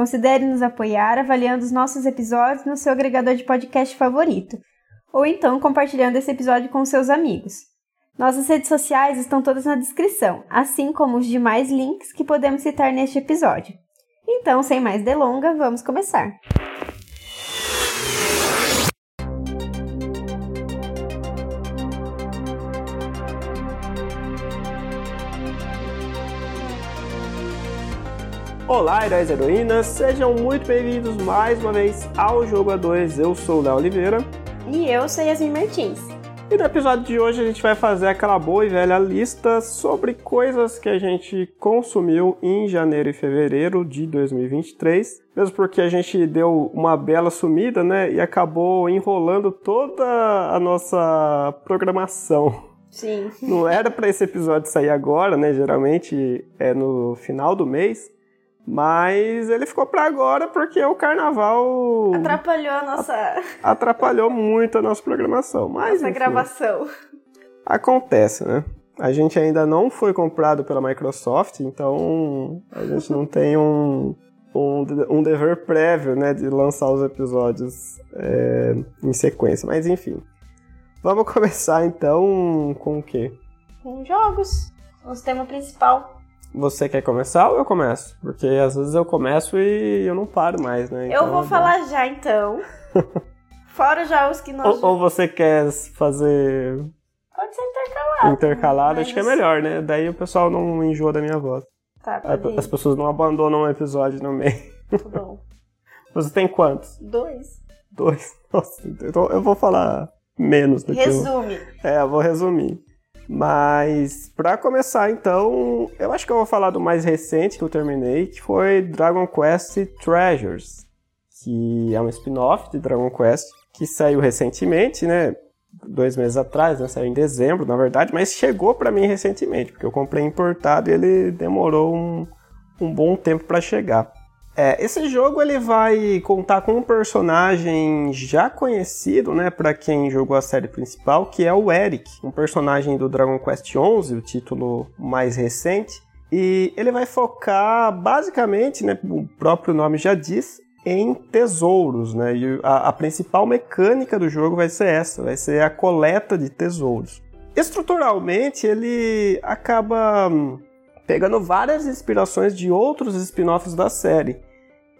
considere nos apoiar avaliando os nossos episódios no seu agregador de podcast favorito, ou então compartilhando esse episódio com seus amigos. Nossas redes sociais estão todas na descrição, assim como os demais links que podemos citar neste episódio. Então, sem mais delongas, vamos começar. Olá, heróis e heroínas, sejam muito bem-vindos mais uma vez ao Jogo A2. Eu sou o Léo Oliveira. E eu sou Yasmin Martins. E no episódio de hoje a gente vai fazer aquela boa e velha lista sobre coisas que a gente consumiu em janeiro e fevereiro de 2023. Mesmo porque a gente deu uma bela sumida, né? E acabou enrolando toda a nossa programação. Sim. Não era para esse episódio sair agora, né? Geralmente é no final do mês. Mas ele ficou para agora porque o carnaval atrapalhou a nossa atrapalhou muito a nossa programação, mas nossa enfim, gravação. Acontece, né? A gente ainda não foi comprado pela Microsoft, então a gente não tem um, um, um dever prévio, né, de lançar os episódios é, em sequência. Mas enfim, vamos começar então com o quê? Com jogos, o tema principal. Você quer começar ou eu começo? Porque às vezes eu começo e eu não paro mais, né? Então, eu vou falar já então. Fora já os que nós. Ou, ou, você quer fazer. Pode ser intercalado. Intercalado, mas... acho que é melhor, né? Daí o pessoal não enjoa da minha voz. Tá, As pessoas não abandonam um episódio no meio. Tá bom. Você tem quantos? Dois. Dois? Nossa, então eu vou falar menos do Resume. que eu... É, eu vou resumir. Mas, para começar, então, eu acho que eu vou falar do mais recente que eu terminei, que foi Dragon Quest Treasures, que é um spin-off de Dragon Quest, que saiu recentemente, né? Dois meses atrás, né? Saiu em dezembro, na verdade, mas chegou para mim recentemente, porque eu comprei importado e ele demorou um, um bom tempo para chegar. É, esse jogo ele vai contar com um personagem já conhecido, né, para quem jogou a série principal, que é o Eric, um personagem do Dragon Quest XI, o título mais recente. E ele vai focar basicamente, né, o próprio nome já diz, em tesouros, né? E a, a principal mecânica do jogo vai ser essa, vai ser a coleta de tesouros. Estruturalmente, ele acaba hum, pegando várias inspirações de outros spin-offs da série.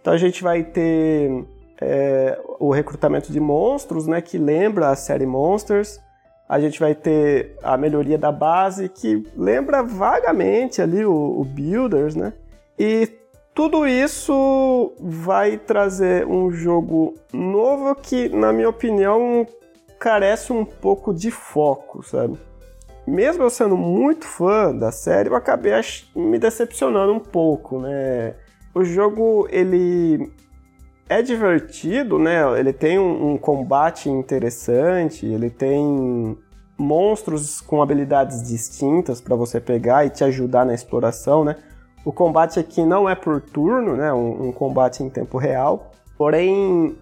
Então a gente vai ter é, o recrutamento de monstros, né, que lembra a série Monsters. A gente vai ter a melhoria da base, que lembra vagamente ali o, o Builders, né? E tudo isso vai trazer um jogo novo que, na minha opinião, carece um pouco de foco, sabe? Mesmo eu sendo muito fã da série, eu acabei me decepcionando um pouco, né? O jogo, ele é divertido, né? Ele tem um, um combate interessante, ele tem monstros com habilidades distintas para você pegar e te ajudar na exploração, né? O combate aqui não é por turno, né? Um, um, combate em tempo real. Porém,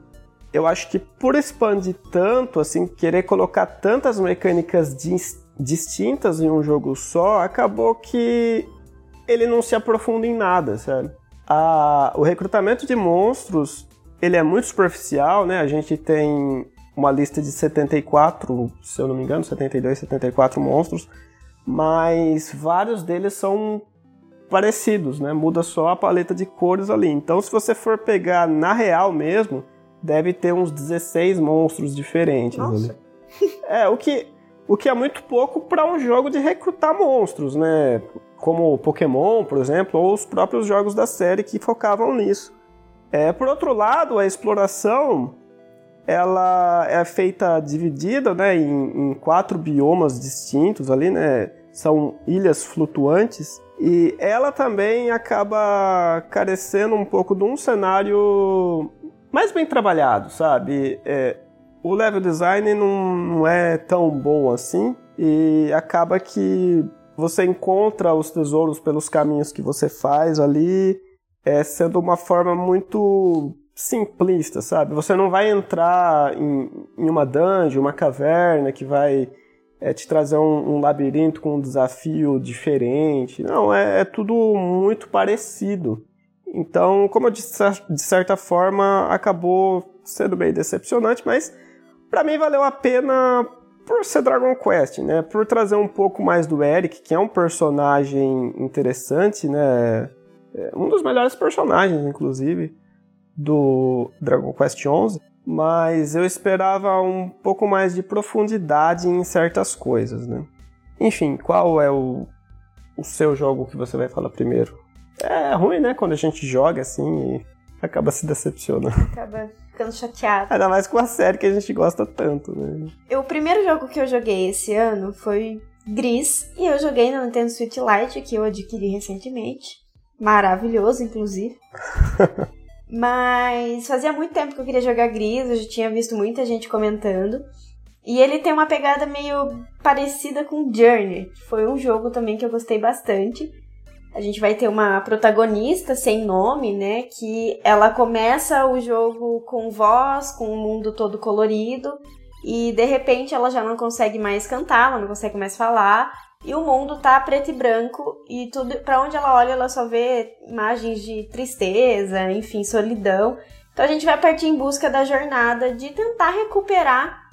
eu acho que por expandir tanto, assim, querer colocar tantas mecânicas dis distintas em um jogo só, acabou que ele não se aprofunda em nada, sabe? A, o recrutamento de monstros ele é muito superficial, né? A gente tem uma lista de 74, se eu não me engano, 72, 74 monstros, mas vários deles são parecidos, né? Muda só a paleta de cores ali. Então, se você for pegar na real mesmo, deve ter uns 16 monstros diferentes Nossa. ali. É, o que o que é muito pouco para um jogo de recrutar monstros, né? Como Pokémon, por exemplo, ou os próprios jogos da série que focavam nisso. É, por outro lado, a exploração ela é feita dividida né, em, em quatro biomas distintos ali, né? São ilhas flutuantes e ela também acaba carecendo um pouco de um cenário mais bem trabalhado, sabe? É, o level design não, não é tão bom assim e acaba que você encontra os tesouros pelos caminhos que você faz ali, é, sendo uma forma muito simplista, sabe? Você não vai entrar em, em uma dungeon, uma caverna que vai é, te trazer um, um, labirinto com um desafio diferente. Não, é, é tudo muito parecido. Então, como eu disse, de certa forma, acabou sendo bem decepcionante, mas para mim valeu a pena por ser Dragon Quest, né? Por trazer um pouco mais do Eric, que é um personagem interessante, né? É um dos melhores personagens, inclusive, do Dragon Quest XI. Mas eu esperava um pouco mais de profundidade em certas coisas, né? Enfim, qual é o, o seu jogo que você vai falar primeiro? É ruim, né? Quando a gente joga assim e acaba se decepcionando. Acaba ficando chateado. Ainda mais com a série que a gente gosta tanto, né? o primeiro jogo que eu joguei esse ano foi Gris, e eu joguei no Nintendo Switch Lite, que eu adquiri recentemente. Maravilhoso, inclusive. Mas fazia muito tempo que eu queria jogar Gris, eu já tinha visto muita gente comentando. E ele tem uma pegada meio parecida com Journey. Foi um jogo também que eu gostei bastante. A gente vai ter uma protagonista sem nome, né? Que ela começa o jogo com voz, com o mundo todo colorido, e de repente ela já não consegue mais cantar, ela não consegue mais falar, e o mundo tá preto e branco, e tudo para onde ela olha, ela só vê imagens de tristeza, enfim, solidão. Então a gente vai partir em busca da jornada de tentar recuperar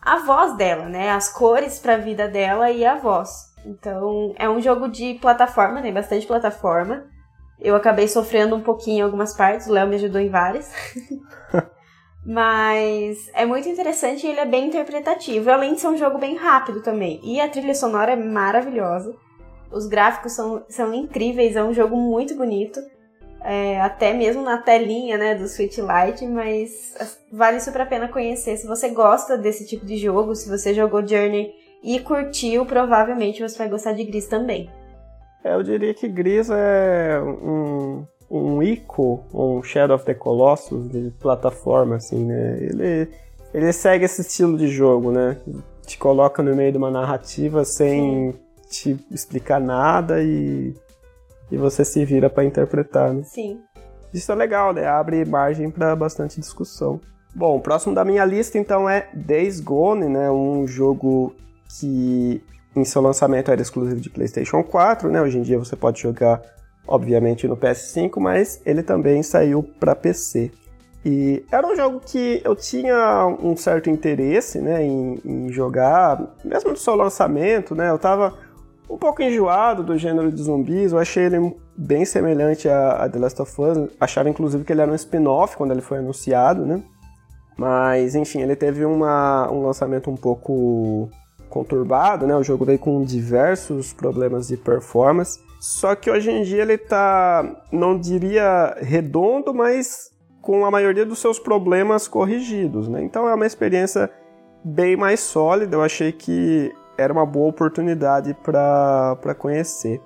a voz dela, né? As cores para a vida dela e a voz. Então, é um jogo de plataforma, tem né? bastante plataforma. Eu acabei sofrendo um pouquinho em algumas partes, o Léo me ajudou em várias. Mas é muito interessante e ele é bem interpretativo, além de ser um jogo bem rápido também. E a trilha sonora é maravilhosa. Os gráficos são, são incríveis, é um jogo muito bonito. É, até mesmo na telinha né, do Switch Lite, mas vale super a pena conhecer. Se você gosta desse tipo de jogo, se você jogou Journey e curtiu, provavelmente você vai gostar de Gris também. É, eu diria que Gris é um, um Ico, um Shadow of the Colossus de plataforma, assim, né? Ele, ele segue esse estilo de jogo, né? Te coloca no meio de uma narrativa sem te explicar nada e, e você se vira para interpretar, né? Sim. Isso é legal, né? Abre margem para bastante discussão. Bom, o próximo da minha lista então é Days Gone, né? Um jogo que em seu lançamento era exclusivo de PlayStation 4, né? Hoje em dia você pode jogar, obviamente, no PS5, mas ele também saiu para PC. E era um jogo que eu tinha um certo interesse, né, em, em, jogar, mesmo no seu lançamento, né? Eu tava um pouco enjoado do gênero de zumbis, eu achei ele bem semelhante a, a The Last of Us, achava inclusive que ele era um spin-off quando ele foi anunciado, né? Mas, enfim, ele teve uma, um lançamento um pouco conturbado, né? O jogo veio com diversos problemas de performance. Só que hoje em dia ele tá, não diria redondo, mas com a maioria dos seus problemas corrigidos, né? Então é uma experiência bem mais sólida. Eu achei que era uma boa oportunidade para conhecer.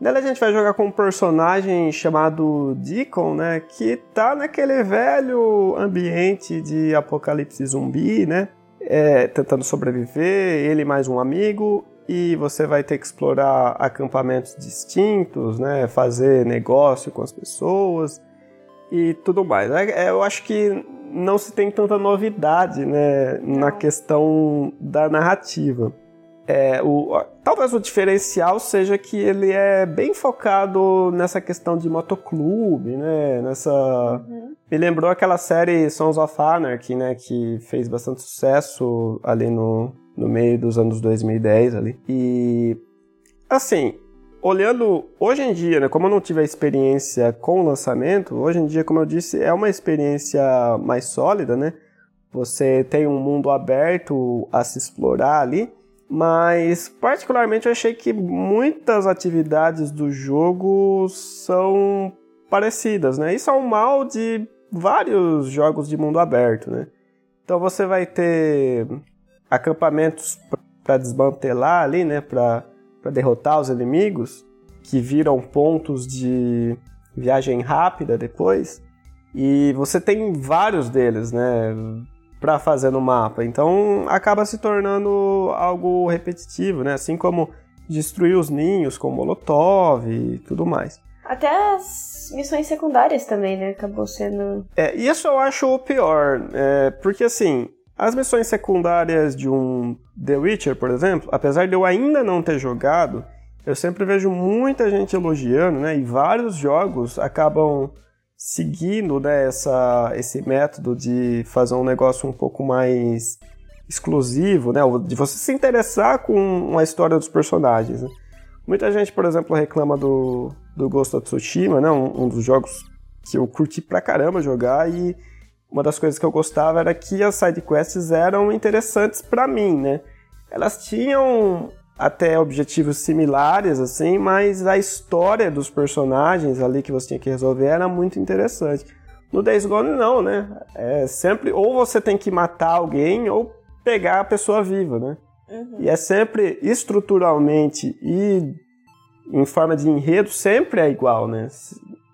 Nela a gente vai jogar com um personagem chamado Deacon, né? Que tá naquele velho ambiente de apocalipse zumbi, né? É, tentando sobreviver, ele mais um amigo, e você vai ter que explorar acampamentos distintos, né, fazer negócio com as pessoas e tudo mais. É, eu acho que não se tem tanta novidade né, na questão da narrativa. É, o, talvez o diferencial seja que ele é bem focado nessa questão de motoclube, né? Nessa. Uhum. Me lembrou aquela série Sons of Anarchy, né? Que fez bastante sucesso ali no, no meio dos anos 2010 ali. E. Assim, olhando hoje em dia, né? Como eu não tive a experiência com o lançamento, hoje em dia, como eu disse, é uma experiência mais sólida, né? Você tem um mundo aberto a se explorar ali. Mas, particularmente, eu achei que muitas atividades do jogo são parecidas, né? Isso é um mal de vários jogos de mundo aberto, né? Então você vai ter acampamentos para desmantelar ali, né? Para derrotar os inimigos, que viram pontos de viagem rápida depois. E você tem vários deles, né? Pra fazer no mapa. Então acaba se tornando algo repetitivo, né? Assim como destruir os ninhos com Molotov e tudo mais. Até as missões secundárias também, né? Acabou sendo. É, isso eu acho o pior. É, porque assim, as missões secundárias de um The Witcher, por exemplo, apesar de eu ainda não ter jogado, eu sempre vejo muita gente elogiando, né? E vários jogos acabam seguindo né, essa, esse método de fazer um negócio um pouco mais exclusivo, né? De você se interessar com a história dos personagens. Né? Muita gente, por exemplo, reclama do, do Ghost of Tsushima, né? Um, um, dos jogos que eu curti pra caramba jogar e uma das coisas que eu gostava era que as sidequests eram interessantes para mim, né? Elas tinham até objetivos similares, assim, mas a história dos personagens ali que você tinha que resolver era muito interessante. No Days Gone não, né? É sempre ou você tem que matar alguém ou pegar a pessoa viva, né? Uhum. E é sempre estruturalmente e em forma de enredo sempre é igual, né?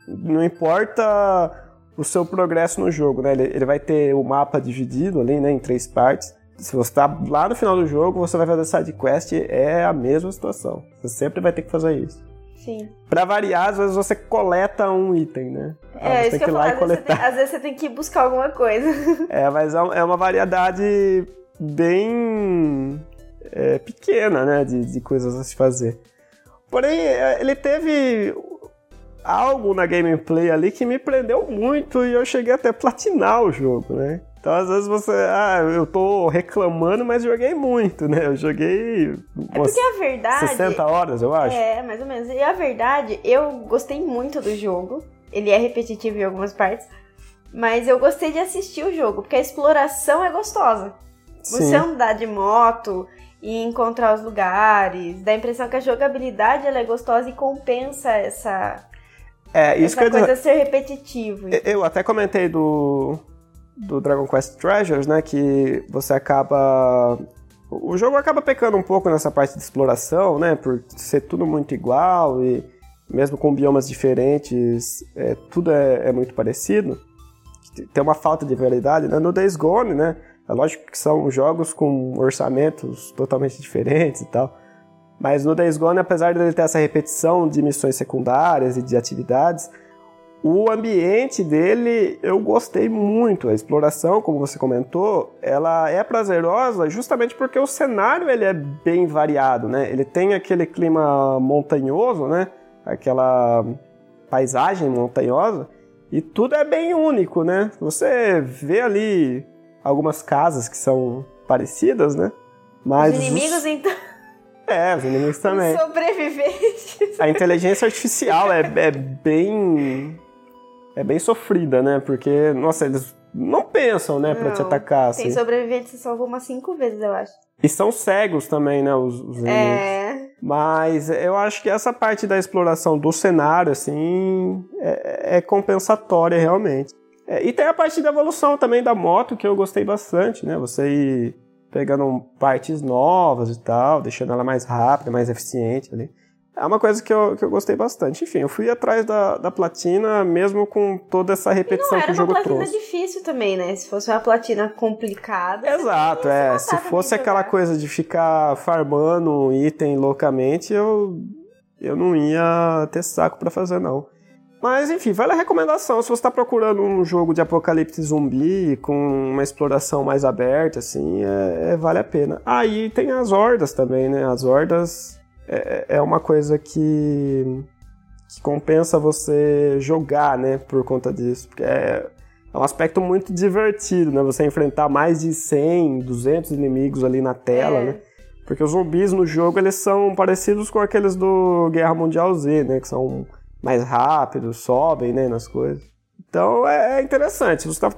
Não importa o seu progresso no jogo, né? Ele, ele vai ter o mapa dividido ali, né, em três partes se você tá lá no final do jogo, você vai fazer side quest, é a mesma situação. Você sempre vai ter que fazer isso. Sim. Pra variar, às vezes você coleta um item, né? É, ah, isso que eu falo, às vezes, tem, às vezes, você tem que buscar alguma coisa. É, mas é, é uma variedade bem é, pequena, né, de, de coisas a se fazer. Porém, é, ele teve algo na gameplay ali que me prendeu muito e eu cheguei até a platinar o jogo, né? Então, às vezes você, ah, eu tô reclamando, mas joguei muito, né? Eu joguei é porque a verdade 60 horas, eu acho. É, mais ou menos. E a verdade, eu gostei muito do jogo. Ele é repetitivo em algumas partes, mas eu gostei de assistir o jogo, porque a exploração é gostosa. Sim. Você andar de moto e encontrar os lugares, dá a impressão que a jogabilidade ela é gostosa e compensa essa é, isso essa coisa dizer, ser repetitivo. Eu até comentei do do Dragon Quest Treasures, né, que você acaba o jogo acaba pecando um pouco nessa parte de exploração, né, por ser tudo muito igual e mesmo com biomas diferentes, é, tudo é, é, muito parecido. Tem uma falta de variedade, né? No Days Gone, né, é lógico que são jogos com orçamentos totalmente diferentes e tal. Mas no Days Gone, apesar de ele ter essa repetição de missões secundárias e de atividades, o ambiente dele eu gostei muito. A exploração, como você comentou, ela é prazerosa justamente porque o cenário ele é bem variado, né? Ele tem aquele clima montanhoso, né? Aquela paisagem montanhosa e tudo é bem único, né? Você vê ali algumas casas que são parecidas, né? Mas os inimigos os... então é, os inimigos também. Sobreviventes. A inteligência artificial é, é bem é bem sofrida, né? Porque, nossa, eles não pensam, né, pra te atacar. Assim. Tem sobreviventes que salvou umas cinco vezes, eu acho. E são cegos também, né, os, os É. Mas eu acho que essa parte da exploração do cenário, assim, é, é compensatória realmente. É, e tem a parte da evolução também da moto, que eu gostei bastante, né? Você ir pegando partes novas e tal, deixando ela mais rápida, mais eficiente ali. É uma coisa que eu, que eu gostei bastante. Enfim, eu fui atrás da, da platina, mesmo com toda essa repetição que o jogo trouxe. Não era uma platina difícil também, né? Se fosse uma platina complicada... Exato, é. Se fosse aquela coisa de ficar farmando item loucamente, eu, eu não ia ter saco para fazer, não. Mas, enfim, vale a recomendação. Se você está procurando um jogo de apocalipse zumbi com uma exploração mais aberta, assim, é, é vale a pena. Aí ah, tem as hordas também, né? As hordas é, é uma coisa que, que compensa você jogar, né, por conta disso. Porque é, é um aspecto muito divertido, né? Você enfrentar mais de 100, 200 inimigos ali na tela, é. né? Porque os zumbis no jogo, eles são parecidos com aqueles do Guerra Mundial Z, né? Que são mais rápidos, sobem, né, nas coisas. Então, é, é interessante. Você tá.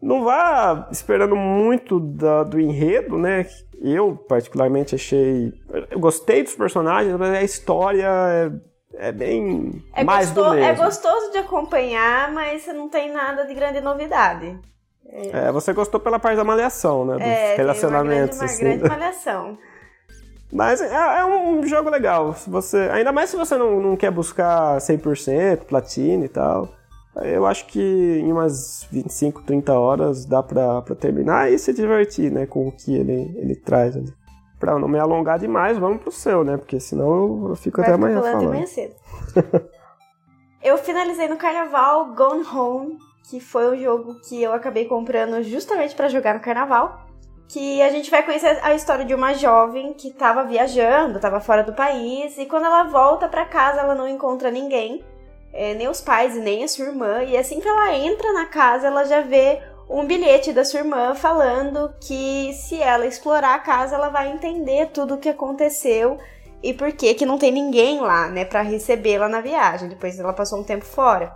Não vá esperando muito da, do enredo, né? Eu, particularmente, achei. Eu gostei dos personagens, mas a história é, é bem é mais gostoso, do mesmo. É gostoso de acompanhar, mas não tem nada de grande novidade. É, você gostou pela parte da malhação, né? Dos é, relacionamentos. Tem uma assim. grande malhação. Mas é, é, um jogo legal. Se você, ainda mais se você não, não quer buscar 100%, platina e tal. Eu acho que em umas 25, 30 horas dá pra, pra terminar e se divertir, né, com o que ele, ele traz ali. Pra não me alongar demais, vamos pro seu, né, porque senão eu fico até amanhã falando falando. amanhã cedo. eu finalizei no carnaval Gone Home, que foi um jogo que eu acabei comprando justamente pra jogar no carnaval. Que a gente vai conhecer a história de uma jovem que tava viajando, tava fora do país, e quando ela volta pra casa ela não encontra ninguém, é, nem os pais e nem a sua irmã, e assim que ela entra na casa ela já vê um bilhete da sua irmã falando que se ela explorar a casa ela vai entender tudo o que aconteceu e por que que não tem ninguém lá, né, para recebê-la na viagem, depois ela passou um tempo fora.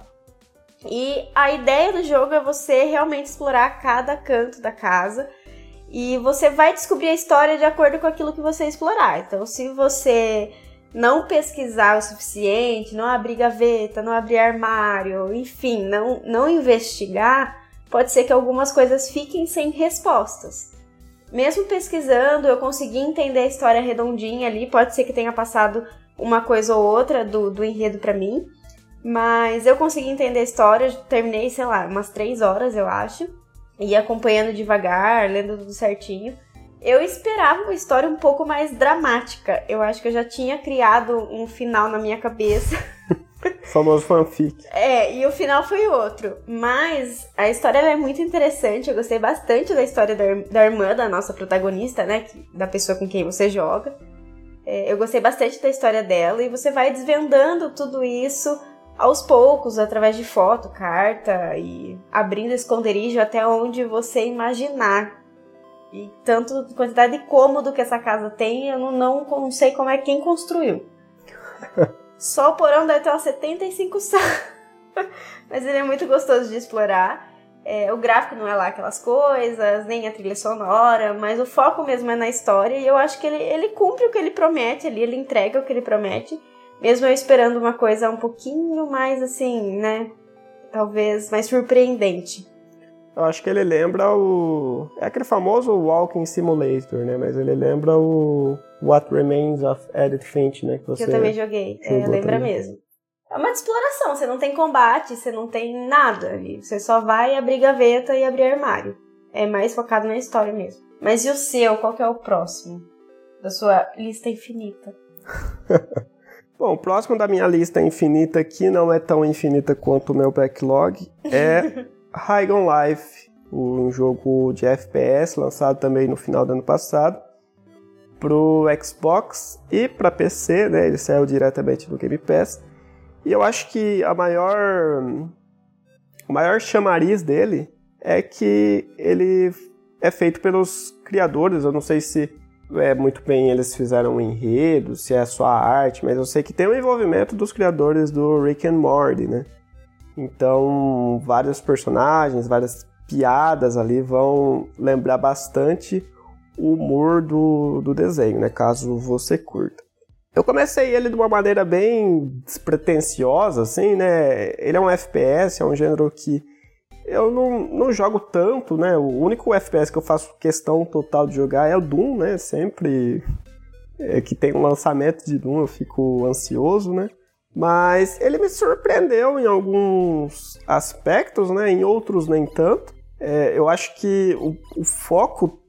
E a ideia do jogo é você realmente explorar cada canto da casa e você vai descobrir a história de acordo com aquilo que você explorar. Então, se você não pesquisar o suficiente, não abrir gaveta, não abrir armário, enfim, não, não investigar, pode ser que algumas coisas fiquem sem respostas. Mesmo pesquisando, eu consegui entender a história redondinha ali, pode ser que tenha passado uma coisa ou outra do, do enredo para mim, mas eu consegui entender a história, terminei, sei lá, umas três horas, eu acho, e acompanhando devagar, lendo tudo certinho. Eu esperava uma história um pouco mais dramática. Eu acho que eu já tinha criado um final na minha cabeça. Famoso fanfic. É, e o final foi outro. Mas a história é muito interessante. Eu gostei bastante da história da, da irmã da nossa protagonista, né? que- Da pessoa com quem você joga. É, eu gostei bastante da história dela. E você vai desvendando tudo isso aos poucos, através de foto, carta e abrindo esconderijo até onde você imaginar. E tanto quantidade de cômodo que essa casa tem, eu não, não, não sei como é quem construiu. Só o porão deve ter umas 75 salas. Mas ele é muito gostoso de explorar. É, o gráfico não é lá aquelas coisas, nem a trilha sonora, mas o foco mesmo é na história. E eu acho que ele, ele cumpre o que ele promete ali, ele entrega o que ele promete. Mesmo eu esperando uma coisa um pouquinho mais assim, né? Talvez mais surpreendente. Eu acho que ele lembra o. É aquele famoso Walking Simulator, né? Mas ele lembra o What Remains of Edith Finch, né? Que Que você eu também joguei. É, lembra também. mesmo. É uma exploração, você não tem combate, você não tem nada ali. Você só vai abrir gaveta e abrir armário. É mais focado na história mesmo. Mas e o seu? Qual que é o próximo? Da sua lista infinita. Bom, o próximo da minha lista infinita, que não é tão infinita quanto o meu backlog, é High on Life, um jogo de FPS lançado também no final do ano passado pro Xbox e para PC, né? Ele saiu diretamente do Game Pass. E eu acho que a maior o maior chamariz dele é que ele é feito pelos criadores, eu não sei se é muito bem eles fizeram um enredo, se é só a arte, mas eu sei que tem o envolvimento dos criadores do Rick and Morty, né? Então, vários personagens, várias piadas ali vão lembrar bastante o humor do, do desenho, né? Caso você curta. Eu comecei ele de uma maneira bem despretensiosa, assim, né? Ele é um FPS, é um gênero que eu não, não jogo tanto, né? O único FPS que eu faço questão total de jogar é o Doom, né? Sempre é, que tem um lançamento de Doom eu fico ansioso, né? Mas ele me surpreendeu em alguns aspectos, né? Em outros nem tanto. É, eu acho que o, o foco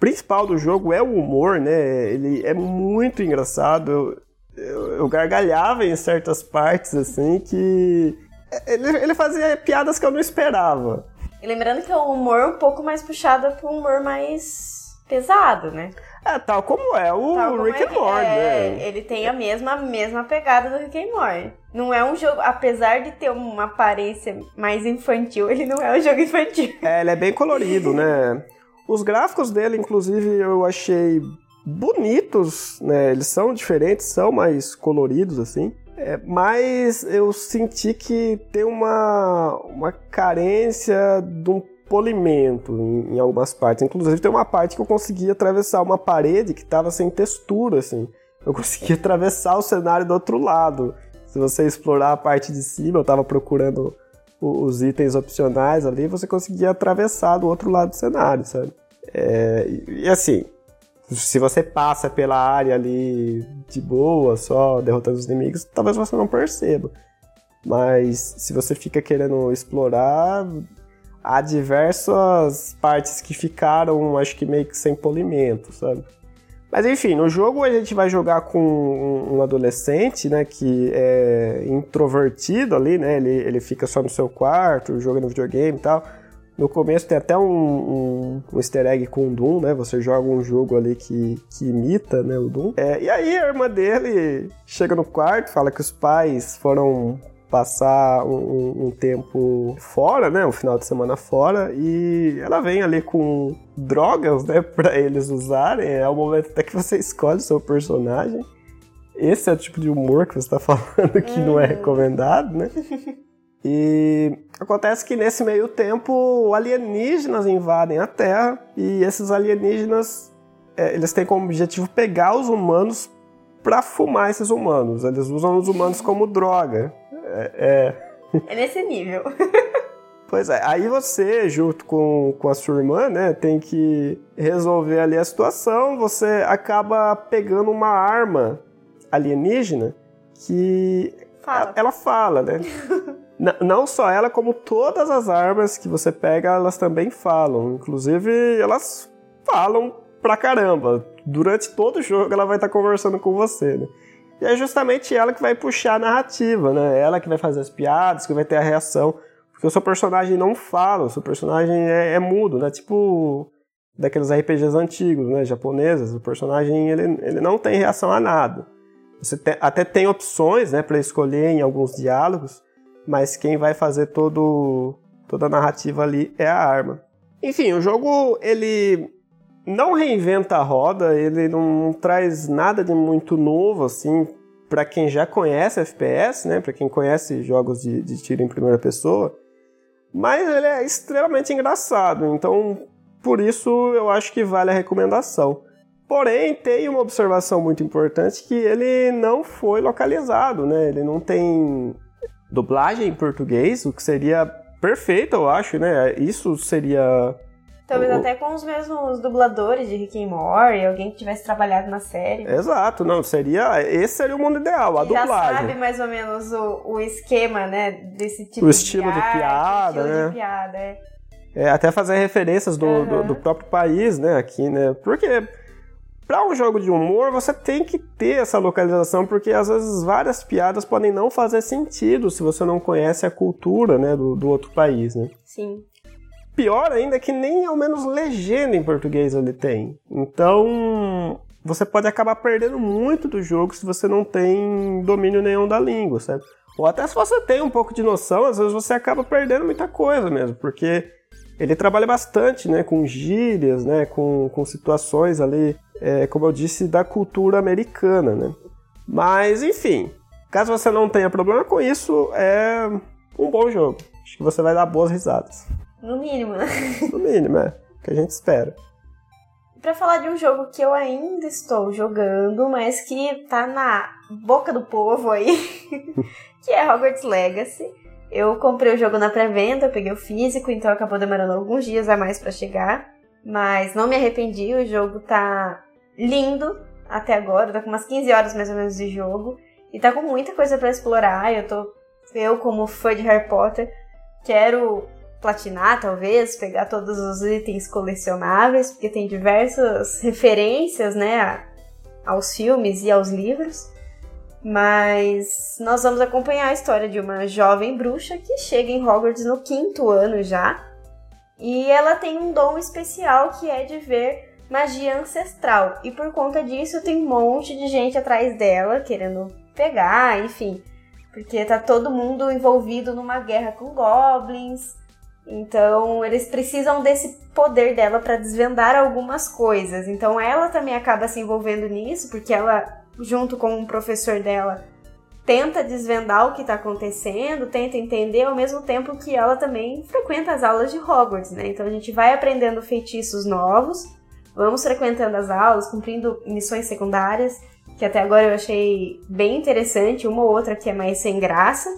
principal do jogo é o humor, né? Ele é muito engraçado. Eu, eu, eu gargalhava em certas partes, assim, que ele, ele fazia piadas que eu não esperava. E lembrando que é um humor um pouco mais puxado para um humor mais pesado, né? É, tal como é o como Rick ele, and Morty, é, né? Ele tem a mesma, mesma pegada do Rick and Morty. Não é um jogo, apesar de ter uma aparência mais infantil, ele não é um jogo infantil. É, ele é bem colorido, né? Os gráficos dele, inclusive, eu achei bonitos, né? Eles são diferentes, são mais coloridos, assim. É, mas eu senti que tem uma, uma carência de um polimento em, em algumas partes. Inclusive, tem uma parte que eu consegui atravessar uma parede que estava sem textura, assim. Eu consegui atravessar o cenário do outro lado. Se você explorar a parte de cima, eu estava procurando o- os itens opcionais ali, você conseguia atravessar do outro lado do cenário, sabe? É, e, e assim, se você passa pela área ali de boa, só derrotando os inimigos, talvez você não perceba. Mas se você fica querendo explorar, há diversas partes que ficaram, acho que meio que sem polimento, sabe? Mas enfim, no jogo a gente vai jogar com um adolescente, né, que é introvertido ali, né, ele, ele fica só no seu quarto, jogando videogame e tal. No começo tem até um, um, um, easter egg com o Doom, né? Você joga um jogo ali que, que imita né, o Doom. É, e aí a irmã dele chega no quarto, fala que os pais foram passar um, um, tempo fora, né? Um final de semana fora. E ela vem ali com drogas, né? Pra eles usarem. É o momento até que você escolhe o seu personagem. Esse é o tipo de humor que você está falando que não é uhum. recomendado, né? E acontece que nesse meio tempo alienígenas invadem a Terra e esses alienígenas é, eles têm como objetivo pegar os humanos para fumar esses humanos. Eles usam os humanos como droga. É, é... é nesse nível. Pois é, aí você, junto com, com a sua irmã, né, tem que resolver ali a situação. Você acaba pegando uma arma alienígena que fala. ela fala, né? não só ela, como todas as armas que você pega, elas também falam. Inclusive, elas falam pra caramba. Durante todo o jogo, ela vai estar tá conversando com você, né? E é justamente ela que vai puxar a narrativa, né? Ela que vai fazer as piadas, que vai ter a reação. Porque o seu personagem não fala, o seu personagem é, é mudo, né? Tipo daqueles RPGs antigos, né? Japoneses. O personagem, ele, ele não tem reação a nada. Você te, até tem opções, né? Pra escolher em alguns diálogos. Mas quem vai fazer todo, toda a narrativa ali é a arma. Enfim, o jogo, ele não reinventa a roda, ele não traz nada de muito novo assim para quem já conhece FPS, né? Para quem conhece jogos de, de tiro em primeira pessoa, mas ele é extremamente engraçado. Então, por isso eu acho que vale a recomendação. Porém, tem uma observação muito importante que ele não foi localizado, né? Ele não tem dublagem em português, o que seria perfeito, eu acho, né? Isso seria Talvez até com os mesmos dubladores de Rick and Morty, alguém que tivesse trabalhado na série. Exato, não, seria, esse seria o mundo ideal, a Já dublagem. Já sabe mais ou menos o, o esquema, né, desse tipo o estilo de, piada, estilo né? de piada, é. é. até fazer referências do, uhum. do, do, próprio país, né, aqui, né, porque para um jogo de humor você tem que ter essa localização, porque às vezes várias piadas podem não fazer sentido se você não conhece a cultura, né, do, do outro país, né. Sim pior ainda é que nem ao menos legenda em português ele tem. Então, você pode acabar perdendo muito do jogo se você não tem domínio nenhum da língua, sabe? Ou até se você tem um pouco de noção, às vezes você acaba perdendo muita coisa mesmo, porque ele trabalha bastante, né, com gírias, né, com, com situações ali, é, como eu disse, da cultura americana, né. Mas, enfim, caso você não tenha problema com isso, é um bom jogo. Acho que você vai dar boas risadas. No mínimo, né? No mínimo, é. O que a gente espera. Pra falar de um jogo que eu ainda estou jogando, mas que tá na boca do povo aí, que é Hogwarts Legacy. Eu comprei o jogo na pré-venda, peguei o físico, então acabou demorando alguns dias a mais para chegar. Mas não me arrependi, o jogo tá lindo até agora, tá com umas 15 horas mais ou menos de jogo. E tá com muita coisa para explorar. Eu tô. Eu, como fã de Harry Potter, quero platinar, talvez, pegar todos os itens colecionáveis, porque tem diversas referências, né, aos filmes e aos livros. Mas nós vamos acompanhar a história de uma jovem bruxa que chega em Hogwarts no quinto ano já. E ela tem um dom especial que é de ver magia ancestral. E por conta disso tem um monte de gente atrás dela querendo pegar, enfim. Porque tá todo mundo envolvido numa guerra com goblins. Então, eles precisam desse poder dela para desvendar algumas coisas. Então, ela também acaba se envolvendo nisso, porque ela, junto com um professor dela, tenta desvendar o que está acontecendo, tenta entender, ao mesmo tempo que ela também frequenta as aulas de Hogwarts, né? Então, a gente vai aprendendo feitiços novos, vamos frequentando as aulas, cumprindo missões secundárias, que até agora eu achei bem interessante, uma ou outra que é mais sem graça.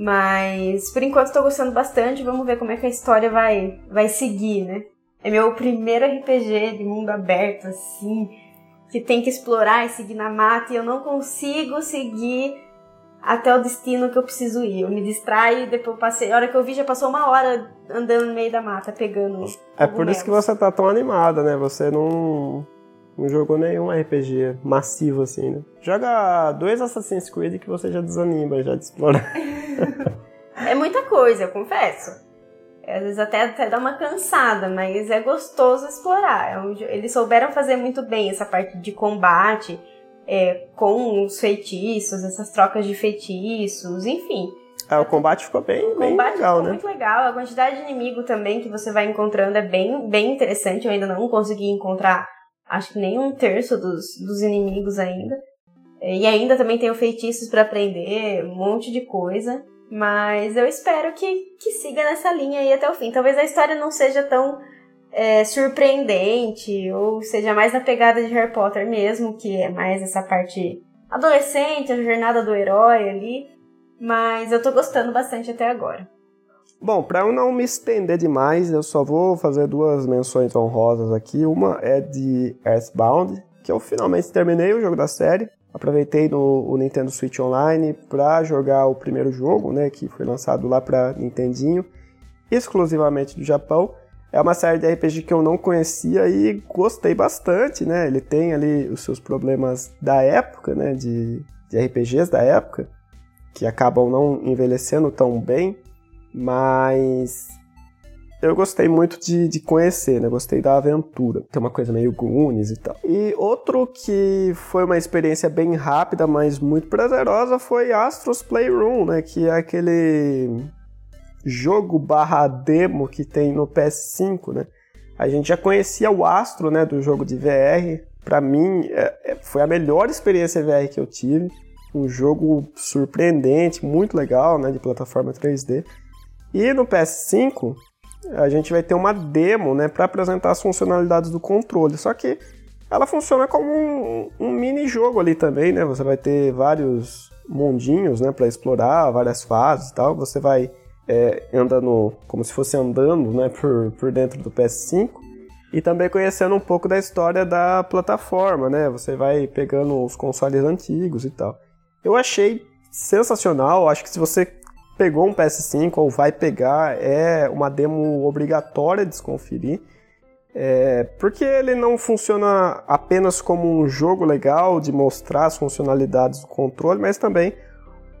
Mas por enquanto estou gostando bastante, vamos ver como é que a história vai, vai seguir, né? É meu primeiro RPG de mundo aberto, assim, que tem que explorar e seguir na mata, e eu não consigo seguir até o destino que eu preciso ir. Eu me distraio e depois passei. A hora que eu vi, já passou uma hora andando no meio da mata, pegando. É por isso que você tá tão animada, né? Você não. Não jogou nenhum RPG massivo assim, né? Joga dois Assassin's Creed que você já desanima já de explorar. é muita coisa, eu confesso. Às vezes até, até dá uma cansada, mas é gostoso explorar. É eles souberam fazer muito bem essa parte de combate é, com os feitiços, essas trocas de feitiços, enfim. É, o combate ficou bem, bem legal, ficou né? muito legal. A quantidade de inimigo também que você vai encontrando é bem, bem interessante. Eu ainda não consegui encontrar, acho que nem um terço dos, dos inimigos ainda. E ainda também tenho feitiços para aprender, um monte de coisa. Mas eu espero que, que siga nessa linha aí até o fim. Talvez a história não seja tão é, surpreendente, ou seja mais na pegada de Harry Potter mesmo, que é mais essa parte adolescente, a jornada do herói ali. Mas eu tô gostando bastante até agora. Bom, para eu não me estender demais, eu só vou fazer duas menções honrosas aqui. Uma é de Earthbound, que eu finalmente terminei o jogo da série. Aproveitei no Nintendo Switch Online para jogar o primeiro jogo, né, que foi lançado lá para Nintendinho, exclusivamente do Japão. É uma série de RPG que eu não conhecia e gostei bastante, né? Ele tem ali os seus problemas da época, né? De, de RPGs da época, que acabam não envelhecendo tão bem, mas eu gostei muito de, de conhecer, né? Gostei da aventura. Tem uma coisa meio Goonies e tal. E outro que foi uma experiência bem rápida, mas muito prazerosa, foi Astros Playroom, né? Que é aquele jogo barra demo que tem no PS5, né? A gente já conhecia o Astro, né, do jogo de VR. Para mim, é, é, foi a melhor experiência VR que eu tive. Um jogo surpreendente, muito legal, né, de plataforma 3D. E no PS5, a gente vai ter uma demo, né, para apresentar as funcionalidades do controle. Só que ela funciona como um, um mini jogo ali também, né? Você vai ter vários mundinhos, né, para explorar, várias fases e tal. Você vai é, andando como se fosse andando né, por, por dentro do PS5 e também conhecendo um pouco da história da plataforma, né? Você vai pegando os consoles antigos e tal. Eu achei sensacional, acho que se você pegou um PS5 ou vai pegar, é uma demo obrigatória de se conferir. É, porque ele não funciona apenas como um jogo legal de mostrar as funcionalidades do controle, mas também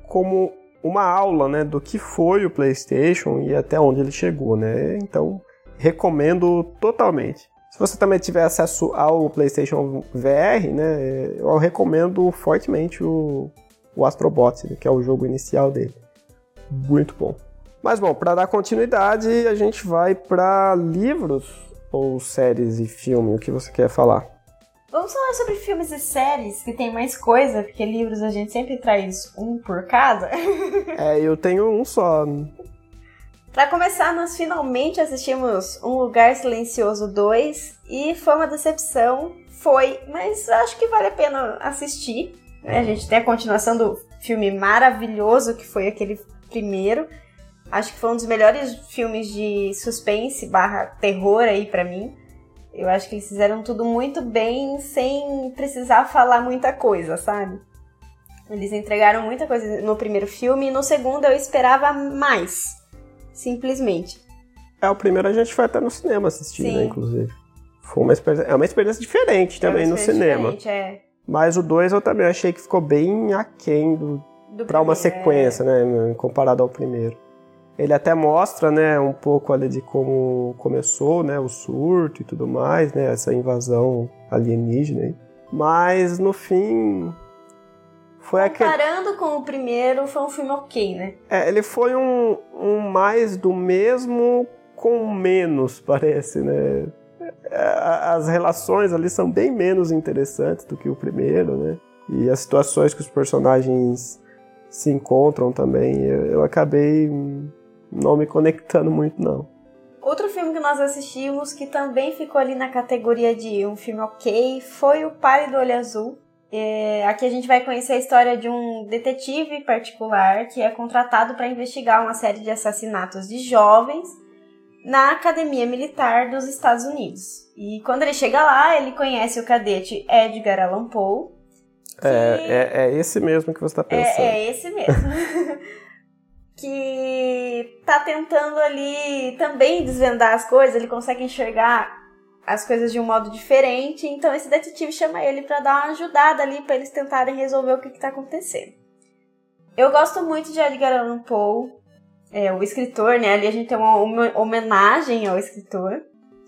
como uma aula, né, do que foi o PlayStation e até onde ele chegou, né? Então, recomendo totalmente. Se você também tiver acesso ao PlayStation VR, né, eu recomendo fortemente o, o Astrobot, né, que é o jogo inicial dele. Muito bom. Mas bom, para dar continuidade, a gente vai para livros ou séries e filme. O que você quer falar? Vamos falar sobre filmes e séries que tem mais coisa, porque livros a gente sempre traz um por cada. é, eu tenho um só. Para começar, nós finalmente assistimos Um Lugar Silencioso 2 e foi uma decepção. Foi, mas acho que vale a pena assistir. Né? A gente tem a continuação do filme maravilhoso que foi aquele primeiro. Acho que foi um dos melhores filmes de suspense barra terror aí para mim. Eu acho que eles fizeram tudo muito bem sem precisar falar muita coisa, sabe? Eles entregaram muita coisa no primeiro filme e no segundo eu esperava mais. Simplesmente. É, o primeiro a gente foi até no cinema assistir, né, Sim. né, inclusive. Foi uma experiência, é uma experiência diferente também é no cinema. É. Mas o 2 eu também achei que ficou bem aquém do, pra uma sequência, né, comparado ao primeiro. Ele até mostra, né, um pouco ali de como começou, né, o surto e tudo mais, né, essa invasão alienígena. Aí. Mas no fim foi Comparando aquele... com o primeiro, foi um filme ok, né? É, ele foi um, um mais do mesmo com menos, parece, né? É, as relações ali são bem menos interessantes do que o primeiro, né? E as situações que os personagens se encontram também, eu, eu acabei não me conectando muito, não. Outro filme que nós assistimos, que também ficou ali na categoria de um filme ok, foi o Pare do Olho Azul. É, aqui a gente vai conhecer a história de um detetive particular que é contratado para investigar uma série de assassinatos de jovens na Academia Militar dos Estados Unidos. E quando ele chega lá, ele conhece o cadete Edgar Allan Poe. É, é, é, esse mesmo que você está pensando. É, é esse mesmo. que tá tentando ali também desvendar as coisas, ele consegue enxergar as coisas de um modo diferente, então esse detetive chama ele para dar uma ajudada ali para eles tentarem resolver o que, que tá acontecendo. Eu gosto muito de Edgar Allan Poe, é, o escritor, né? Ali a gente tem uma homenagem ao escritor.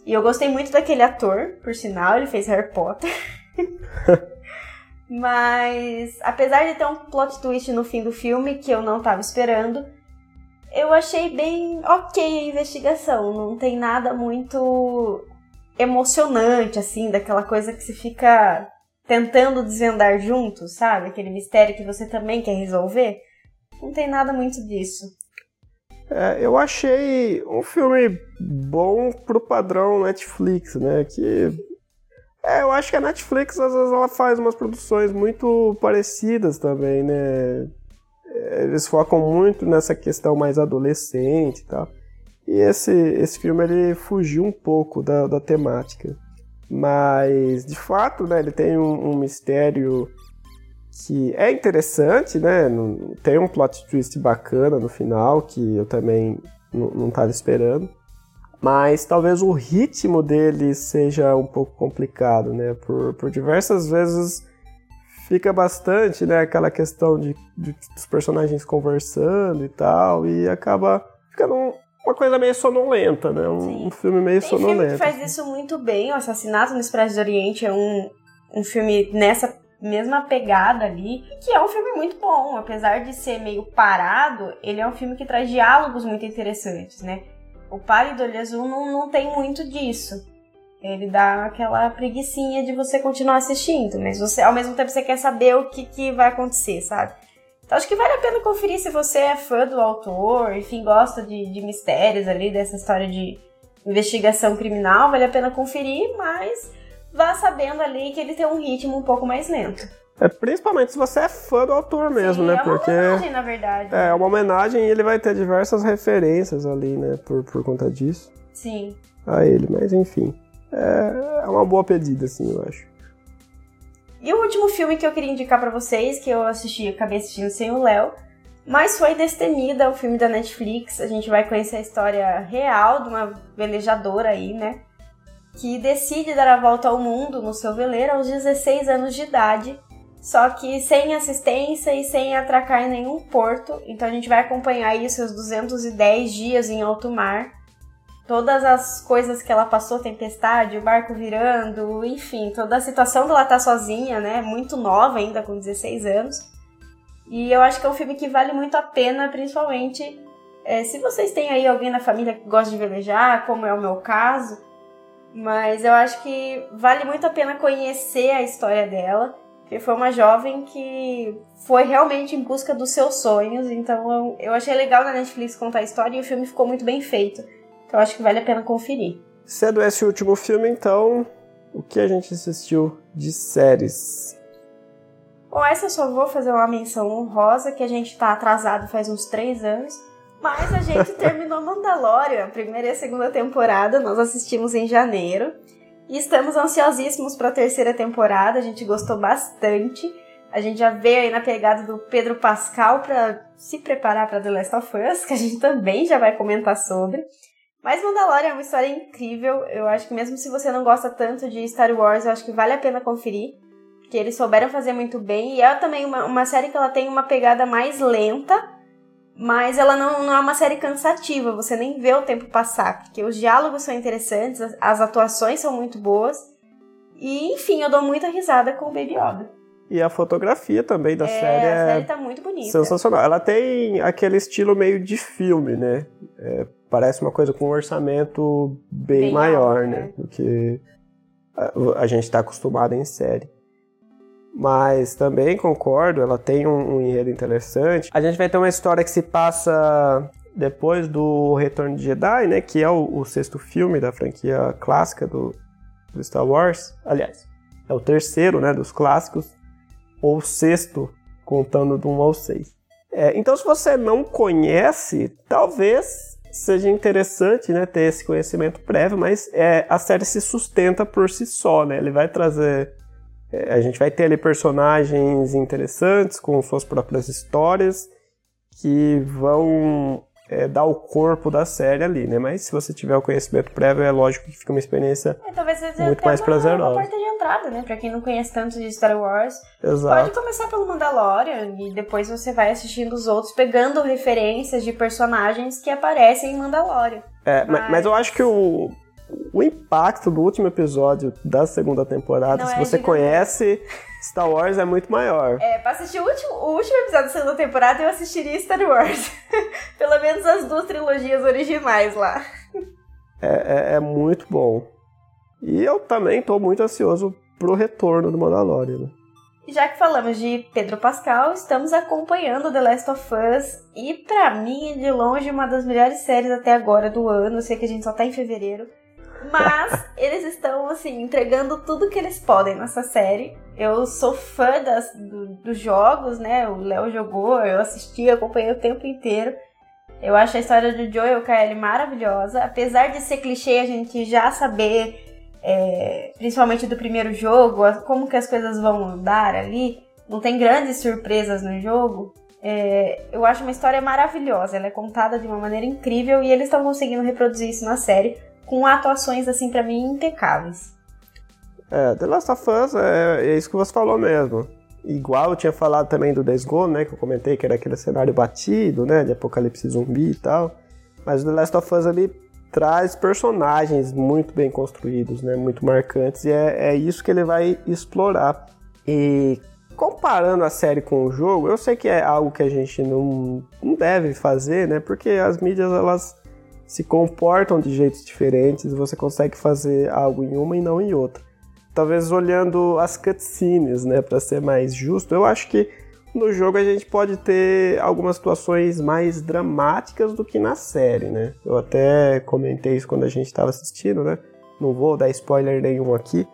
E eu gostei muito daquele ator, por sinal, ele fez Harry Potter. Mas, apesar de ter um plot twist no fim do filme que eu não estava esperando, eu achei bem ok a investigação. Não tem nada muito emocionante, assim, daquela coisa que se fica tentando desvendar junto, sabe? Aquele mistério que você também quer resolver. Não tem nada muito disso. É, eu achei um filme bom pro padrão Netflix, né? Que é, eu acho que a Netflix às vezes ela faz umas produções muito parecidas também, né? É, eles focam muito nessa questão mais adolescente e tal. E esse, esse filme ele fugiu um pouco da, da temática. Mas, de fato, né, ele tem um, um mistério que é interessante, né? Tem um plot twist bacana no final, que eu também não estava esperando. Mas talvez o ritmo dele seja um pouco complicado, né? Por, por diversas vezes fica bastante, né? Aquela questão de, de dos personagens conversando e tal, e acaba ficando um, uma coisa meio sonolenta, né? Um, um filme meio Tem sonolento. Filme que faz isso muito bem. O Assassinato no Expresso do Oriente é um, um filme nessa mesma pegada ali, que é um filme muito bom. Apesar de ser meio parado, ele é um filme que traz diálogos muito interessantes, né? O Pálido Olho Azul não, não tem muito disso. Ele dá aquela preguiçinha de você continuar assistindo, mas você, ao mesmo tempo você quer saber o que, que vai acontecer, sabe? Então acho que vale a pena conferir se você é fã do autor, enfim, gosta de, de mistérios ali, dessa história de investigação criminal, vale a pena conferir, mas vá sabendo ali que ele tem um ritmo um pouco mais lento. É, principalmente se você é fã do autor mesmo, Sim, né? É uma Porque homenagem, na verdade. é uma homenagem e ele vai ter diversas referências ali, né? Por, por conta disso. Sim. A ele, mas enfim. É, é uma boa pedida, assim, eu acho. E o último filme que eu queria indicar para vocês, que eu assisti, acabei assistindo sem o Léo, mas foi Destemida, o filme da Netflix. A gente vai conhecer a história real de uma velejadora aí, né? Que decide dar a volta ao mundo no seu veleiro aos 16 anos de idade, só que sem assistência e sem atracar em nenhum porto. Então a gente vai acompanhar aí os seus 210 dias em alto mar todas as coisas que ela passou, tempestade, o barco virando, enfim, toda a situação dela estar tá sozinha, né? Muito nova ainda, com 16 anos. E eu acho que é um filme que vale muito a pena, principalmente é, se vocês têm aí alguém na família que gosta de velejar, como é o meu caso. Mas eu acho que vale muito a pena conhecer a história dela, porque foi uma jovem que foi realmente em busca dos seus sonhos. Então eu, eu achei legal na Netflix contar a história e o filme ficou muito bem feito. Então acho que vale a pena conferir. Sendo esse o último filme, então, o que a gente assistiu de séries? Bom, essa eu só vou fazer uma menção honrosa, que a gente tá atrasado faz uns três anos. Mas a gente terminou Mandalorian, a primeira e a segunda temporada, nós assistimos em janeiro. E estamos ansiosíssimos para a terceira temporada, a gente gostou bastante. A gente já veio aí na pegada do Pedro Pascal para se preparar para The Last of Us, que a gente também já vai comentar sobre. Mas Mandalorian é uma história incrível. Eu acho que mesmo se você não gosta tanto de Star Wars, eu acho que vale a pena conferir. Porque eles souberam fazer muito bem. E é também uma, uma série que ela tem uma pegada mais lenta. Mas ela não, não é uma série cansativa. Você nem vê o tempo passar. Porque os diálogos são interessantes. As, atuações são muito boas. E, enfim, eu dou muita risada com o Baby Yoda. E a fotografia também da é, série a série tá muito bonita. sensacional. Ela tem aquele estilo meio de filme, né? É, parece uma coisa com um orçamento bem, bem maior, alto, né? né? Do que a, a gente está acostumado em série. Mas também concordo, ela tem um, um enredo interessante. A gente vai ter uma história que se passa depois do Retorno de Jedi, né? Que é o, o sexto filme da franquia clássica do, do Star Wars. Aliás, é o terceiro, né? Dos clássicos ou sexto, contando do 1 ao 6. É, então, se você não conhece, talvez seja interessante né, ter esse conhecimento prévio, mas é, a série se sustenta por si só, né? Ele vai trazer a gente vai ter ali personagens interessantes com suas próprias histórias que vão é, dar o corpo da série ali, né? Mas se você tiver o conhecimento prévio, é lógico que fica uma experiência É, talvez seja muito até mais uma, prazerosa. uma porta de entrada, né? Pra quem não conhece tanto de Star Wars. Exato. Pode começar pelo Mandalorian e depois você vai assistindo os outros, pegando referências de personagens que aparecem em Mandalorian. É, ma- Mas- mas... eu acho que o, o impacto do último episódio da segunda temporada, Não, se é você conhece Star Wars, é muito maior. É, pra assistir o último, o último episódio da segunda temporada, eu assistiria Star Wars. Pelo menos as duas trilogias originais lá. É, é- é muito bom. E eu também tô muito ansioso pro retorno do Mandalorian. né? Já que falamos de Pedro Pascal, estamos acompanhando The Last of Us. E pra mim, é de longe, uma das melhores séries até agora do ano. Eu sei que a gente só tá em fevereiro. Mas eles estão, assim, entregando tudo que eles podem nessa série. Eu sou fã das, do- dos jogos, né? O Léo jogou, eu assisti, acompanhei o tempo inteiro. Eu acho a história do a Ellie maravilhosa. Apesar de ser clichê, a gente já saber, é, principalmente do primeiro jogo, como que as coisas vão andar ali. Não tem grandes surpresas no jogo. É, eu acho uma história maravilhosa. Ela é contada de uma maneira incrível e eles estão conseguindo reproduzir isso na série com atuações, assim, pra mim, impecáveis. É, The Last of Us é, é isso que você falou mesmo. Igual eu tinha falado também do Days Gone, né? Que eu comentei que era aquele cenário batido, né? De apocalipse zumbi e tal. Mas The Last of Us ali traz personagens muito bem construídos, né? Muito marcantes. E é, é isso que ele vai explorar. E comparando a série com o jogo, eu sei que é algo que a gente não, não deve fazer, né? Porque as mídias, elas se comportam de jeitos diferentes. Você consegue fazer algo em uma e não em outra talvez olhando as cutscenes, né, para ser mais justo, eu acho que no jogo a gente pode ter algumas situações mais dramáticas do que na série, né? Eu até comentei isso quando a gente estava assistindo, né? Não vou dar spoiler nenhum aqui.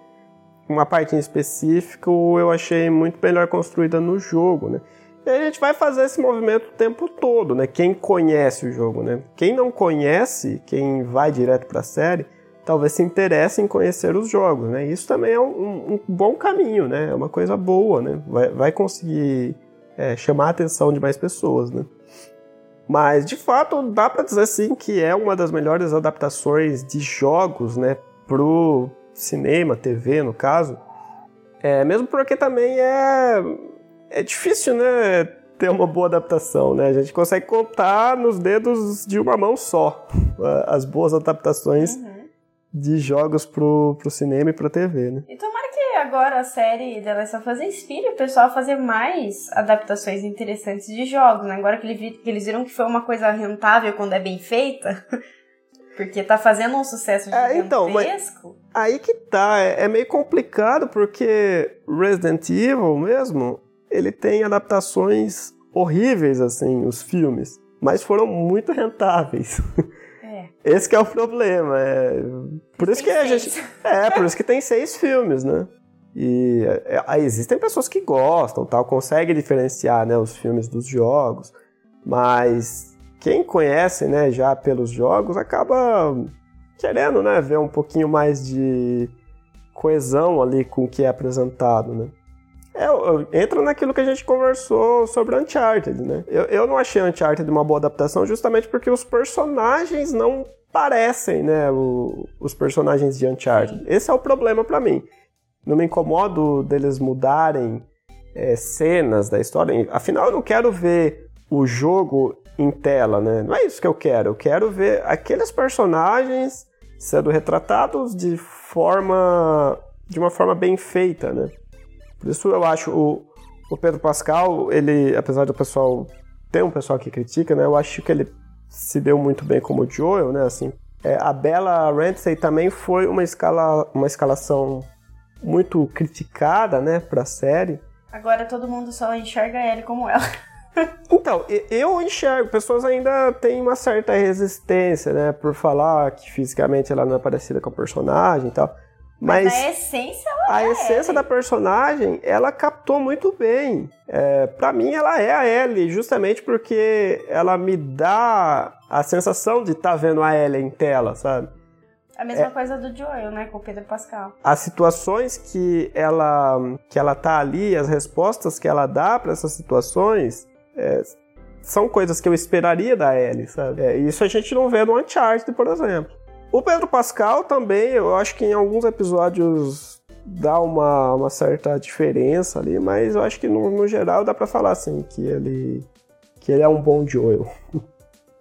Uma parte em específico eu achei muito melhor construída no jogo, né? E a gente vai fazer esse movimento o tempo todo, né? Quem conhece o jogo, né? Quem não conhece, quem vai direto para a série, talvez se interesse em conhecer os jogos, né? Isso também é um, um bom caminho, né? É uma coisa boa, né? Vai, vai conseguir é, chamar a atenção de mais pessoas, né? Mas, de fato, dá para dizer sim que é uma das melhores adaptações de jogos, né? Pro cinema, TV, no caso. É, mesmo porque também é, é difícil, né? Ter uma boa adaptação, né? A gente consegue contar nos dedos de uma mão só as boas adaptações Uhum. de jogos pro, pro cinema e pra TV, né? E tomara que agora a série The Last of Us inspire o pessoal a fazer mais adaptações interessantes de jogos, né? Agora que, ele que eles viram que foi uma coisa rentável quando é bem feita, porque tá fazendo um sucesso É, gigantesco. então, mas- Aí que tá, é, é meio complicado porque Resident Evil mesmo, ele tem adaptações horríveis, assim, os filmes, mas foram muito rentáveis. É. Esse que é o problema. É... Por isso Tem que a seis. gente. É, por isso que tem seis filmes, né? E é, aí existem pessoas que gostam, tal, conseguem diferenciar né, os filmes dos jogos, mas quem conhece né, já pelos jogos acaba querendo né, ver um pouquinho mais de coesão ali com o que é apresentado, né? É, entra naquilo que a gente conversou sobre Uncharted, né? Eu, eu não achei Uncharted uma boa adaptação justamente porque os personagens não parecem, né, o- os personagens de Uncharted. Esse é o problema pra mim. Não me incomodo deles mudarem é, cenas da história. Afinal, eu não quero ver o jogo em tela, né? Não é isso que eu quero. Eu quero ver aqueles personagens sendo retratados de forma de uma forma bem feita, né? Por isso eu acho o, o Pedro Pascal, ele, apesar do pessoal ter um pessoal que critica, né? Eu acho que ele se deu muito bem como Joel, né? Assim, é, a Bella Ramsey também foi uma escala, uma escalação muito criticada, né, para a série. Agora todo mundo só enxerga ele como ela. Então, eu enxergo, pessoas ainda têm uma certa resistência, né, por falar que fisicamente ela não é parecida com a personagem e tal. Mas, Mas na essência, a é essência da personagem, ela captou muito bem. É, para mim, ela é a Ellie, justamente porque ela me dá a sensação de estar vendo a Ellie em tela, sabe? A mesma é, coisa do Joel, né, com o Pedro Pascal. As situações que ela que ela tá ali, as respostas que ela dá para essas situações, é, são coisas que eu esperaria da Ellie, sabe? É, isso a gente não vê no Uncharted, por exemplo. O Pedro Pascal também, eu acho que em alguns episódios dá uma, uma certa diferença ali, mas eu acho que no, no geral dá para falar assim que ele que ele é um bom Joel.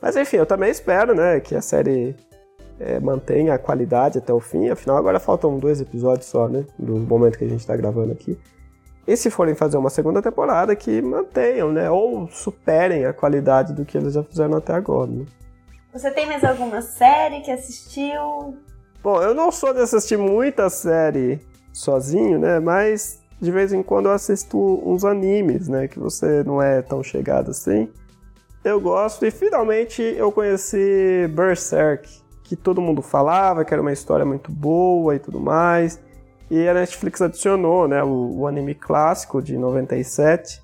mas enfim, eu também espero, né, que a série é, mantenha a qualidade até o fim. Afinal, agora faltam dois episódios só, né, do momento que a gente está gravando aqui. E se forem fazer uma segunda temporada, que mantenham, né? Ou superem a qualidade do que eles já fizeram até agora. Né? Você tem mais alguma série que assistiu? Bom, eu não sou de assistir muita série sozinho, né? Mas de vez em quando eu assisto uns animes, né? Que você não é tão chegado assim. Eu gosto e finalmente eu conheci Berserk, que todo mundo falava que era uma história muito boa e tudo mais. E a Netflix adicionou né, o, o anime clássico de 97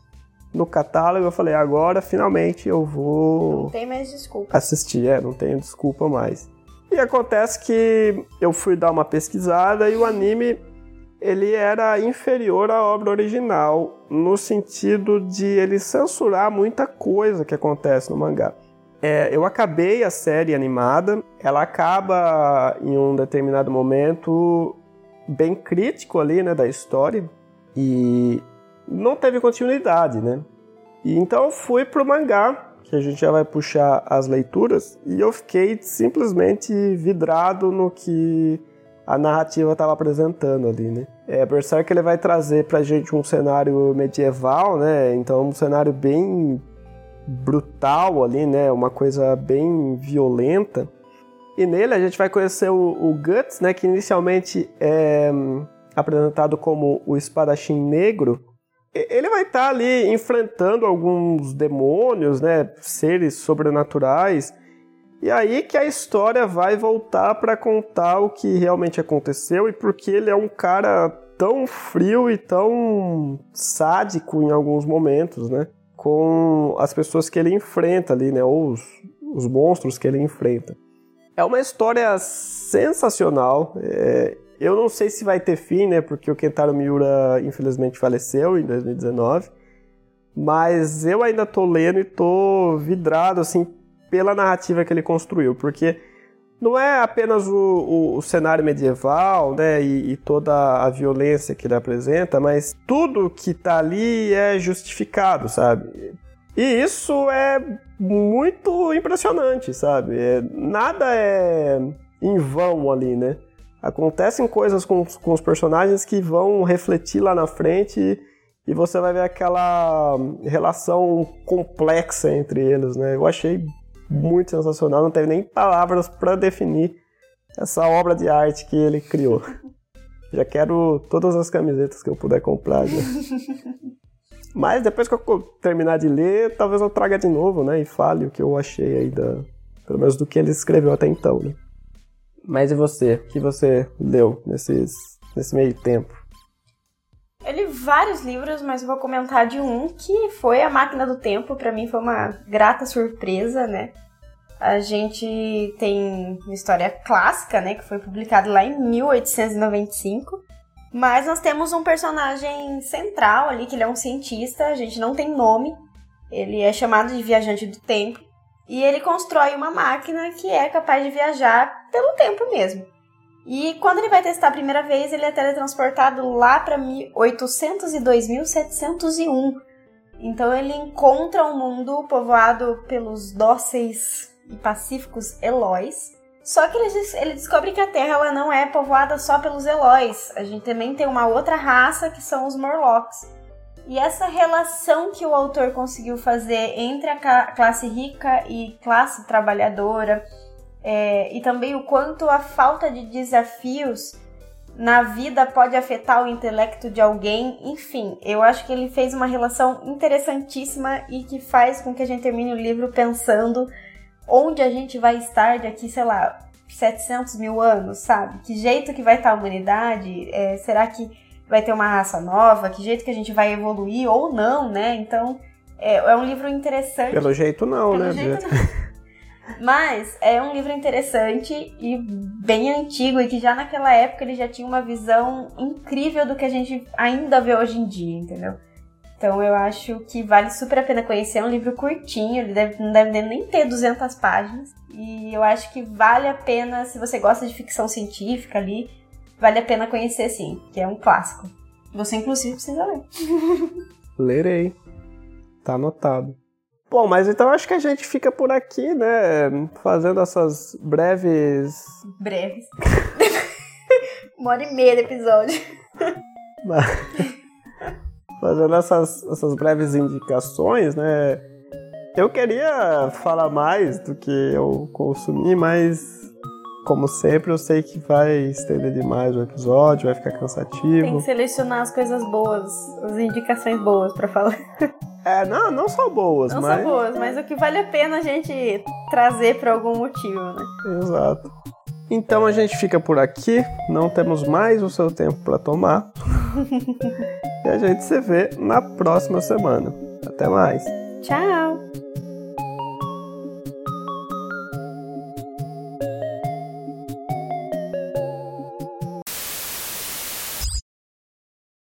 no catálogo. Eu falei, agora finalmente eu vou. Não tem mais desculpa. Assistir, é, não tenho desculpa mais. E acontece que eu fui dar uma pesquisada e o anime ele era inferior à obra original no sentido de ele censurar muita coisa que acontece no mangá. É, eu acabei a série animada, ela acaba em um determinado momento bem crítico ali, né, da história e não teve continuidade, né? E então fui pro mangá, que a gente já vai puxar as leituras, e eu fiquei simplesmente vidrado no que a narrativa estava apresentando ali, né? É, Berserk ele vai trazer pra gente um cenário medieval, né? Então um cenário bem brutal ali, né? Uma coisa bem violenta. E nele a gente vai conhecer o, o Guts, né, que inicialmente é hum, apresentado como o espadachim negro. Ele vai estar tá ali enfrentando alguns demônios, né, seres sobrenaturais. E aí que a história vai voltar para contar o que realmente aconteceu e porque ele é um cara tão frio e tão sádico em alguns momentos, né? Com as pessoas que ele enfrenta ali, né? Ou os, os monstros que ele enfrenta. É uma história sensacional. É, eu não sei se vai ter fim, né? Porque o Kentaro Miura infelizmente faleceu em 2019. Mas eu ainda tô lendo e tô vidrado assim pela narrativa que ele construiu, porque não é apenas o, o, o cenário medieval, né, e, e, toda a violência que ele apresenta, mas tudo que tá ali é justificado, sabe? E isso é muito impressionante, sabe? É, nada é em vão ali, né? Acontecem coisas com, com os personagens que vão refletir lá na frente e, e você vai ver aquela relação complexa entre eles, né? Eu achei muito sensacional, não teve nem palavras para definir essa obra de arte que ele criou. Já quero todas as camisetas que eu puder comprar. Já. Mas depois que eu terminar de ler, talvez eu traga de novo, né? E fale o que eu achei aí da. Pelo menos do que ele escreveu até então, né? Mas e você? O que você leu nesses, nesse meio tempo? Eu li vários livros, mas vou comentar de um que foi A Máquina do Tempo. Para mim foi uma grata surpresa, né? A gente tem uma história clássica, né? Que foi publicada lá em 1895. Mas nós temos um personagem central ali, que ele é um cientista, a gente não tem nome. Ele é chamado de viajante do tempo. E ele constrói uma máquina que é capaz de viajar pelo tempo mesmo. E quando ele vai testar a primeira vez, ele é teletransportado lá para 802.701. Então ele encontra um mundo povoado pelos dóceis e pacíficos Eloys, só que ele, ele descobre que a Terra ela não é povoada só pelos Eloys. A gente também tem uma outra raça que são os Morlocks. E essa relação que o autor conseguiu fazer entre a classe rica e classe trabalhadora, é, e também o quanto a falta de desafios na vida pode afetar o intelecto de alguém, enfim, eu acho que ele fez uma relação interessantíssima e que faz com que a gente termine o livro pensando onde a gente vai estar daqui, sei lá, 700 mil anos, sabe? Que jeito que vai estar a humanidade? É, será que vai ter uma raça nova? Que jeito que a gente vai evoluir ou não, né? Então, é, é um livro interessante. Pelo jeito não, Pelo né? Jeito não. Mas é um livro interessante e bem antigo e que já naquela época ele já tinha uma visão incrível do que a gente ainda vê hoje em dia, entendeu? Então eu acho que vale super a pena conhecer. É um livro curtinho, ele deve, não deve nem ter 200 páginas. E eu acho que vale a pena, se você gosta de ficção científica ali, vale a pena conhecer sim, que é um clássico. Você, inclusive, precisa ler. Lerei. Tá anotado. Bom, mas então acho que a gente fica por aqui, né? Fazendo essas breves. Breves. Uma hora e meia de episódio. Fazendo essas, essas breves indicações, né? Eu queria falar mais do que eu consumi, mas como sempre, eu sei que vai estender demais o episódio, vai ficar cansativo. Tem que selecionar as coisas boas, as indicações boas para falar. É, não, não só boas, não mas. Não só boas, mas o que vale a pena a gente trazer por algum motivo, né? Exato. Então a gente fica por aqui, não temos mais o seu tempo para tomar. e a gente se vê na próxima semana. Até mais. Tchau!